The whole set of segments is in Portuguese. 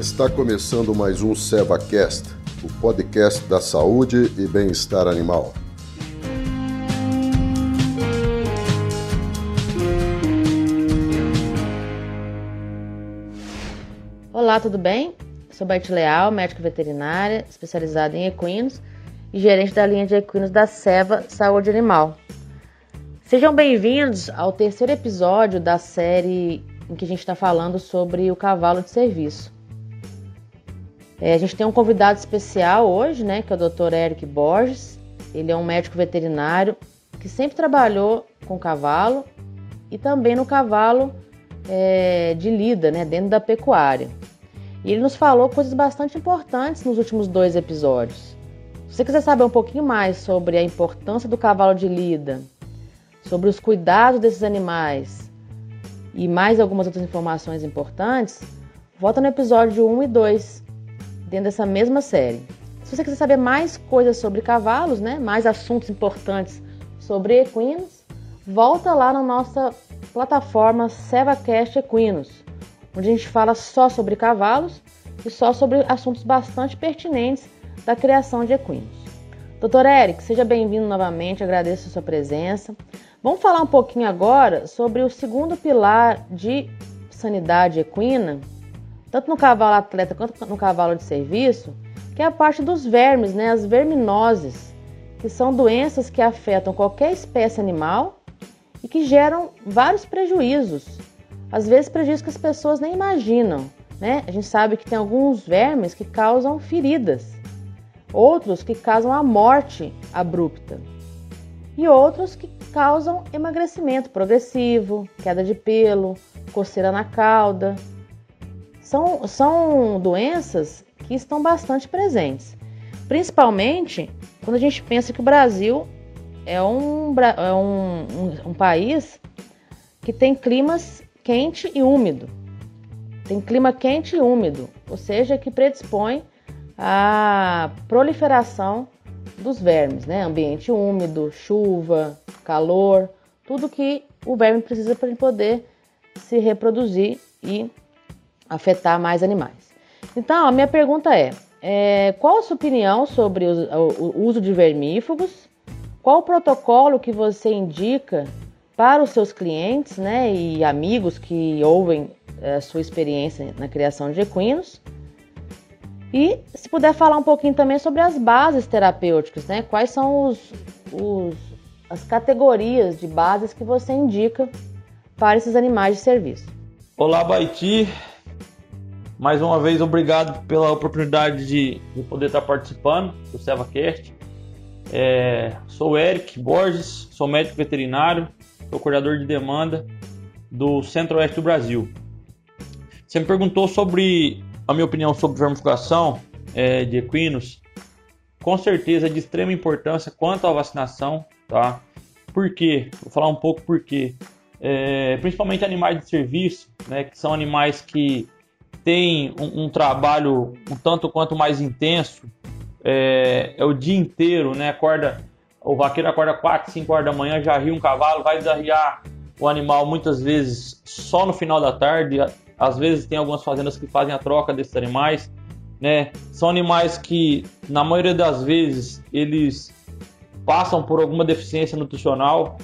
Está começando mais um SevaCast, o podcast da saúde e bem-estar animal. Olá, tudo bem? Sou Beth Leal, médica veterinária, especializada em equinos e gerente da linha de equinos da Seva Saúde Animal. Sejam bem-vindos ao terceiro episódio da série em que a gente está falando sobre o cavalo de serviço. É, a gente tem um convidado especial hoje, né, que é o Dr. Eric Borges. Ele é um médico veterinário que sempre trabalhou com cavalo e também no cavalo é, de lida, né, dentro da pecuária. E ele nos falou coisas bastante importantes nos últimos dois episódios. Se você quiser saber um pouquinho mais sobre a importância do cavalo de lida, sobre os cuidados desses animais e mais algumas outras informações importantes, volta no episódio 1 e 2 dentro dessa mesma série. Se você quiser saber mais coisas sobre cavalos, né, mais assuntos importantes sobre equinos, volta lá na nossa plataforma SevaCast Equinos, onde a gente fala só sobre cavalos e só sobre assuntos bastante pertinentes da criação de equinos. Doutor Eric, seja bem-vindo novamente, agradeço a sua presença. Vamos falar um pouquinho agora sobre o segundo pilar de sanidade equina, tanto no cavalo atleta quanto no cavalo de serviço, que é a parte dos vermes, né, as verminoses, que são doenças que afetam qualquer espécie animal e que geram vários prejuízos, às vezes prejuízos que as pessoas nem imaginam. Né? A gente sabe que tem alguns vermes que causam feridas, outros que causam a morte abrupta e outros que causam emagrecimento progressivo, queda de pelo, coceira na cauda, são, são doenças que estão bastante presentes, principalmente quando a gente pensa que o Brasil é um, é um, um, um país que tem climas quente e úmido. Tem clima quente e úmido, ou seja, que predispõe à proliferação dos vermes, né? Ambiente úmido, chuva, calor, tudo que o verme precisa para poder se reproduzir e afetar mais animais. Então, a minha pergunta é, é qual a sua opinião sobre o, o uso de vermífugos? Qual o protocolo que você indica para os seus clientes né, e amigos que ouvem a é, sua experiência na criação de equinos? E se puder falar um pouquinho também sobre as bases terapêuticas, né? Quais são os, os, as categorias de bases que você indica para esses animais de serviço? Olá, Baiti. Mais uma vez, obrigado pela oportunidade de, de poder estar participando do SevaCast. É, sou Eric Borges, sou médico veterinário, sou coordenador de demanda do Centro-Oeste do Brasil. Você me perguntou sobre a minha opinião sobre vermifugação é, de equinos. Com certeza é de extrema importância quanto à vacinação, tá? Por quê? Vou falar um pouco por quê. É, principalmente animais de serviço, né, que são animais que tem um, um trabalho um tanto quanto mais intenso, é, é, o dia inteiro, né? Acorda, o vaqueiro acorda 4, 5 horas da manhã, já ria um cavalo, vai desarriar o animal muitas vezes só no final da tarde. Às vezes tem algumas fazendas que fazem a troca desses animais, né? São animais que, na maioria das vezes, eles passam por alguma deficiência nutricional,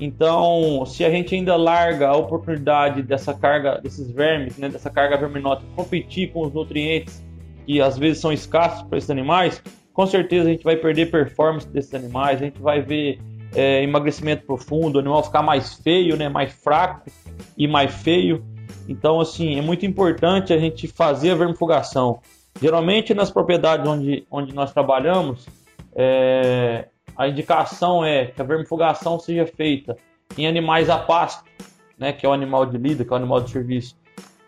então, se a gente ainda larga a oportunidade dessa carga, desses vermes, né, dessa carga verminosa, competir com os nutrientes que às vezes são escassos para esses animais, com certeza a gente vai perder performance desses animais, a gente vai ver é, emagrecimento profundo, o animal ficar mais feio, né, mais fraco e mais feio. Então, assim, é muito importante a gente fazer a vermifugação. Geralmente nas propriedades onde, onde nós trabalhamos, é, a indicação é que a vermifugação seja feita em animais a pasto, né, que é o animal de lida, que é o animal de serviço,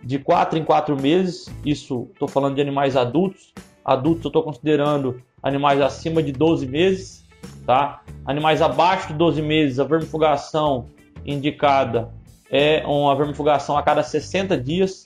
de 4 em 4 meses. Isso estou falando de animais adultos. Adultos eu estou considerando animais acima de 12 meses. Tá? Animais abaixo de 12 meses, a vermifugação indicada é uma vermifugação a cada 60 dias.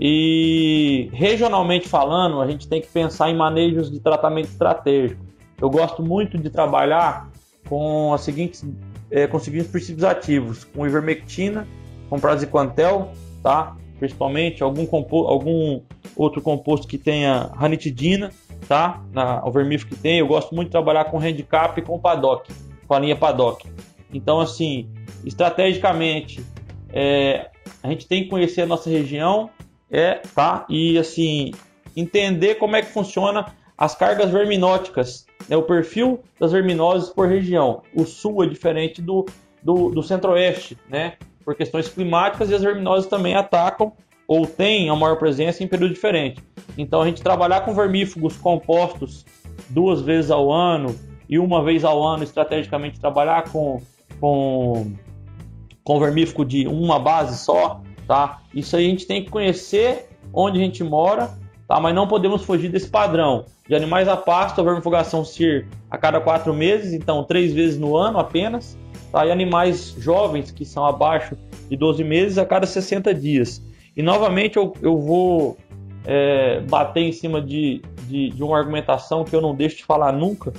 E regionalmente falando, a gente tem que pensar em manejos de tratamento estratégico. Eu gosto muito de trabalhar com, as seguintes, é, com os seguintes princípios ativos: com ivermectina, com praziquantel, tá? principalmente algum, algum outro composto que tenha ranitidina, tá? Na, o vermífugo que tem, eu gosto muito de trabalhar com handicap e com paddock, com a linha paddock. Então, assim, estrategicamente, é, a gente tem que conhecer a nossa região, é, tá? E assim, entender como é que funciona as cargas verminóticas, né? o perfil das verminoses por região. O sul é diferente do, do, do centro-oeste, né? Por questões climáticas e as verminoses também atacam ou têm a maior presença em período diferente. Então a gente trabalhar com vermífugos compostos duas vezes ao ano e uma vez ao ano estrategicamente trabalhar com, com, com vermífugo de uma base só, tá? Isso aí a gente tem que conhecer onde a gente mora, tá? Mas não podemos fugir desse padrão de animais a pasto, a vermifugação ser a cada quatro meses, então três vezes no ano apenas, tá? E animais jovens que são abaixo de 12 meses a cada 60 dias. E novamente eu, eu vou é, bater em cima de, de, de, uma argumentação que eu não deixo de falar nunca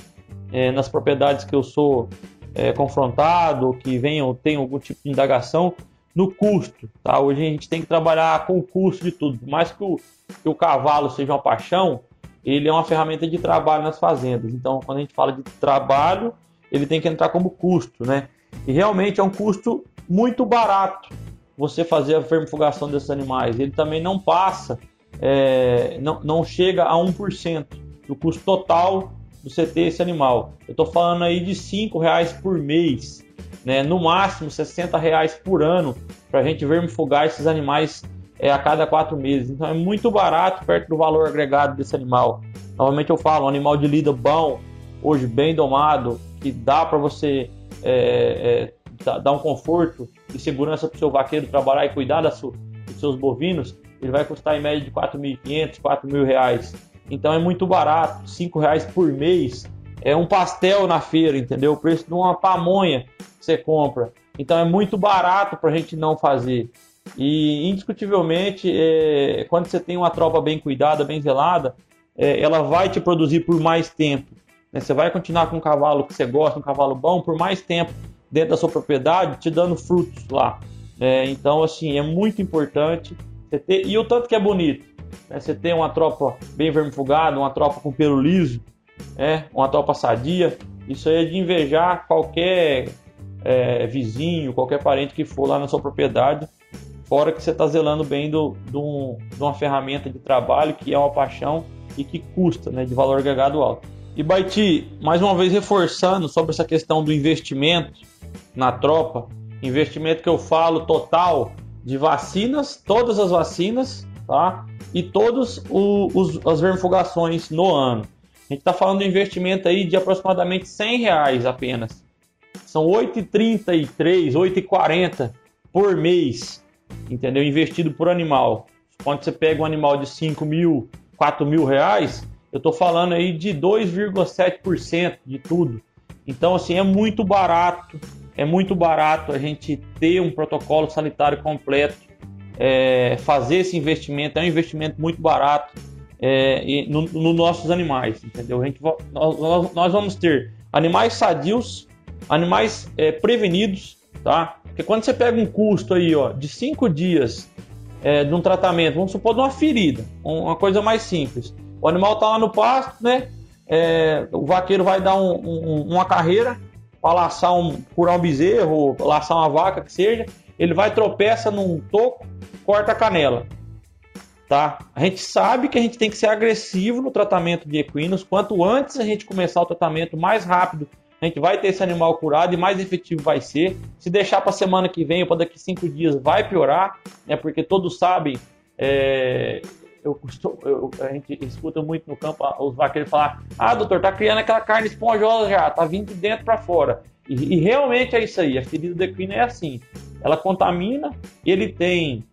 é, nas propriedades que eu sou é, confrontado, que venham, tenham algum tipo de indagação, no custo. Tá? Hoje a gente tem que trabalhar com o custo de tudo. Por mais que o, que o cavalo seja uma paixão, ele é uma ferramenta de trabalho nas fazendas. Então, quando a gente fala de trabalho, ele tem que entrar como custo. Né? E realmente é um custo muito barato você fazer a vermifugação desses animais. Ele também não passa, é, não, não chega a 1% do custo total do ter esse animal. Eu estou falando aí de R$ reais por mês, né? no máximo R$ reais por ano para a gente vermifugar esses animais é, a cada quatro meses. Então é muito barato perto do valor agregado desse animal. Novamente eu falo, um animal de lida bom, hoje bem domado, que dá para você é, é, dar um conforto e segurança para o seu vaqueiro trabalhar e cuidar da sua, dos seus bovinos, ele vai custar em média de 4.500, 4.000 reais. Então é muito barato, 5 reais por mês é um pastel na feira, entendeu? O preço de uma pamonha que você compra. Então é muito barato para a gente não fazer. E indiscutivelmente, é, quando você tem uma tropa bem cuidada, bem zelada, é, ela vai te produzir por mais tempo. Né? Você vai continuar com um cavalo que você gosta, um cavalo bom, por mais tempo dentro da sua propriedade, te dando frutos lá. É, então, assim, é muito importante ter. E o tanto que é bonito. Né? Você tem uma tropa bem vermifugada, uma tropa com pelo liso, é, uma tropa sadia. Isso aí é de invejar qualquer é, vizinho, qualquer parente que for lá na sua propriedade. Fora que você está zelando bem do, do, de uma ferramenta de trabalho que é uma paixão e que custa, né, de valor agregado alto. E Baiti, mais uma vez reforçando sobre essa questão do investimento, na tropa, investimento que eu falo total de vacinas, todas as vacinas, tá? E todas as vermifugações no ano. A gente está falando de investimento aí de aproximadamente 100 reais apenas. São 8,33, 8,40 por mês, entendeu? Investido por animal. Quando você pega um animal de 5 mil, 4 mil reais, eu estou falando aí de 2,7% de tudo. Então, assim, é muito barato é muito barato a gente ter um protocolo sanitário completo, é, fazer esse investimento, é um investimento muito barato é, nos no nossos animais, entendeu? A gente, nós, nós, vamos ter animais sadios, animais é, prevenidos, tá? Porque quando você pega um custo aí, ó, de cinco dias é, de um tratamento, vamos supor de uma ferida, uma coisa mais simples. O animal está lá no pasto, né? É, o vaqueiro vai dar um, um, uma carreira, para laçar um, curar um bezerro, laçar uma vaca, que seja, ele vai tropeça num toco, corta a canela. Tá? A gente sabe que a gente tem que ser agressivo no tratamento de equinos. Quanto antes a gente começar o tratamento, mais rápido a gente vai ter esse animal curado e mais efetivo vai ser. Se deixar para semana que vem ou para daqui cinco dias, vai piorar, né? Porque todos sabem é, eu eu, a gente escuta muito no campo os vaqueiros falar: ah, doutor, tá criando aquela carne esponjosa já, tá vindo de dentro para fora. E, e, realmente é isso aí, a ferida do equino é assim: ela contamina, ele tem.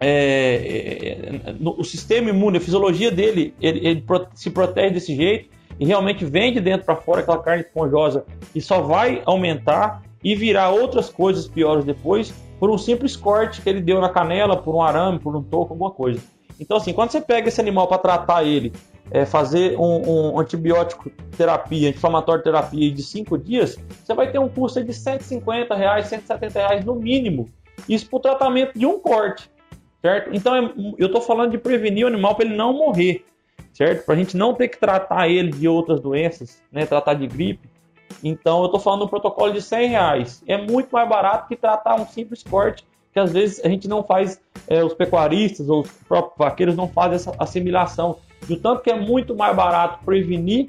É, é, no, o sistema imune, a fisiologia dele, ele, ele se protege desse jeito e realmente vem de dentro para fora aquela carne esponjosa e só vai aumentar e virar outras coisas piores depois por um simples corte que ele deu na canela, por um arame, por um toco, alguma coisa. Então, assim, quando você pega esse animal para tratar ele, é, fazer um, um, antibiótico terapia, anti-inflamatório terapia de 5 dias, você vai ter um custo de 150 reais, 170 reais no mínimo. Isso para o tratamento de um corte. Certo? Então é, eu estou falando de prevenir o animal para ele não morrer, certo? Para a gente não ter que tratar ele de outras doenças, né? Tratar de gripe. Então eu estou falando um protocolo de 100 reais. É muito mais barato que tratar um simples corte, que às vezes a gente não faz, é, os pecuaristas ou os próprios vaqueiros não fazem essa assimilação. Do tanto que é muito mais barato prevenir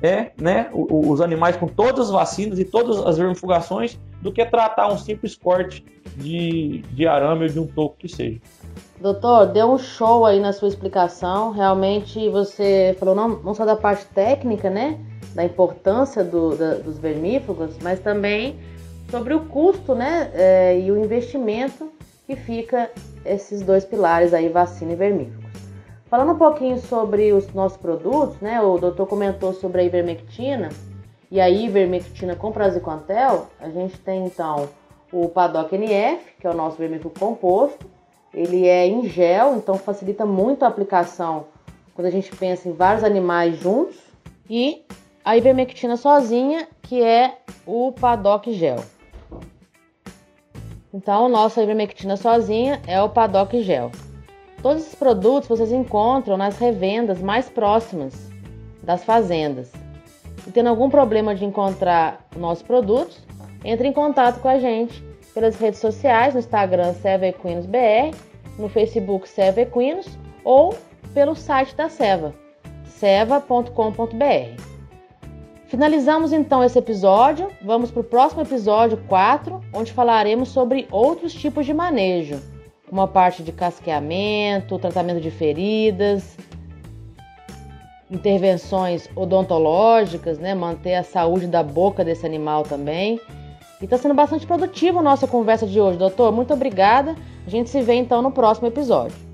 é, né, os animais com todas as vacinas e todas as vermifugações do que tratar um simples corte de, de arame ou de um toco que seja. Doutor, deu um show aí na sua explicação. Realmente você falou não, não só da parte técnica, né? Da importância do, da, dos vermífugos, mas também sobre o custo, né? É, e o investimento que fica esses dois pilares aí, vacina e vermífugo. Falando um pouquinho sobre os nossos produtos, né? O doutor comentou sobre a ivermectina e a ivermectina com praziquantel. A gente tem então o Paddock NF, que é o nosso vermífugo composto. Ele é em gel, então facilita muito a aplicação quando a gente pensa em vários animais juntos. E a ivermectina sozinha, que é o Paddock Gel. Então, nossa ivermectina sozinha é o Paddock Gel. Todos esses produtos vocês encontram nas revendas mais próximas das fazendas. E tendo algum problema de encontrar nossos produtos, entre em contato com a gente pelas redes sociais, no Instagram Seva Equinos BR, no Facebook Seva Equinos ou pelo site da Seva, seva.com.br. Finalizamos então esse episódio. Vamos para o próximo episódio 4, onde falaremos sobre outros tipos de manejo uma parte de casqueamento, tratamento de feridas, intervenções odontológicas, né? Manter a saúde da boca desse animal também. E está sendo bastante produtiva a nossa conversa de hoje, doutor. Muito obrigada. A gente se vê então no próximo episódio.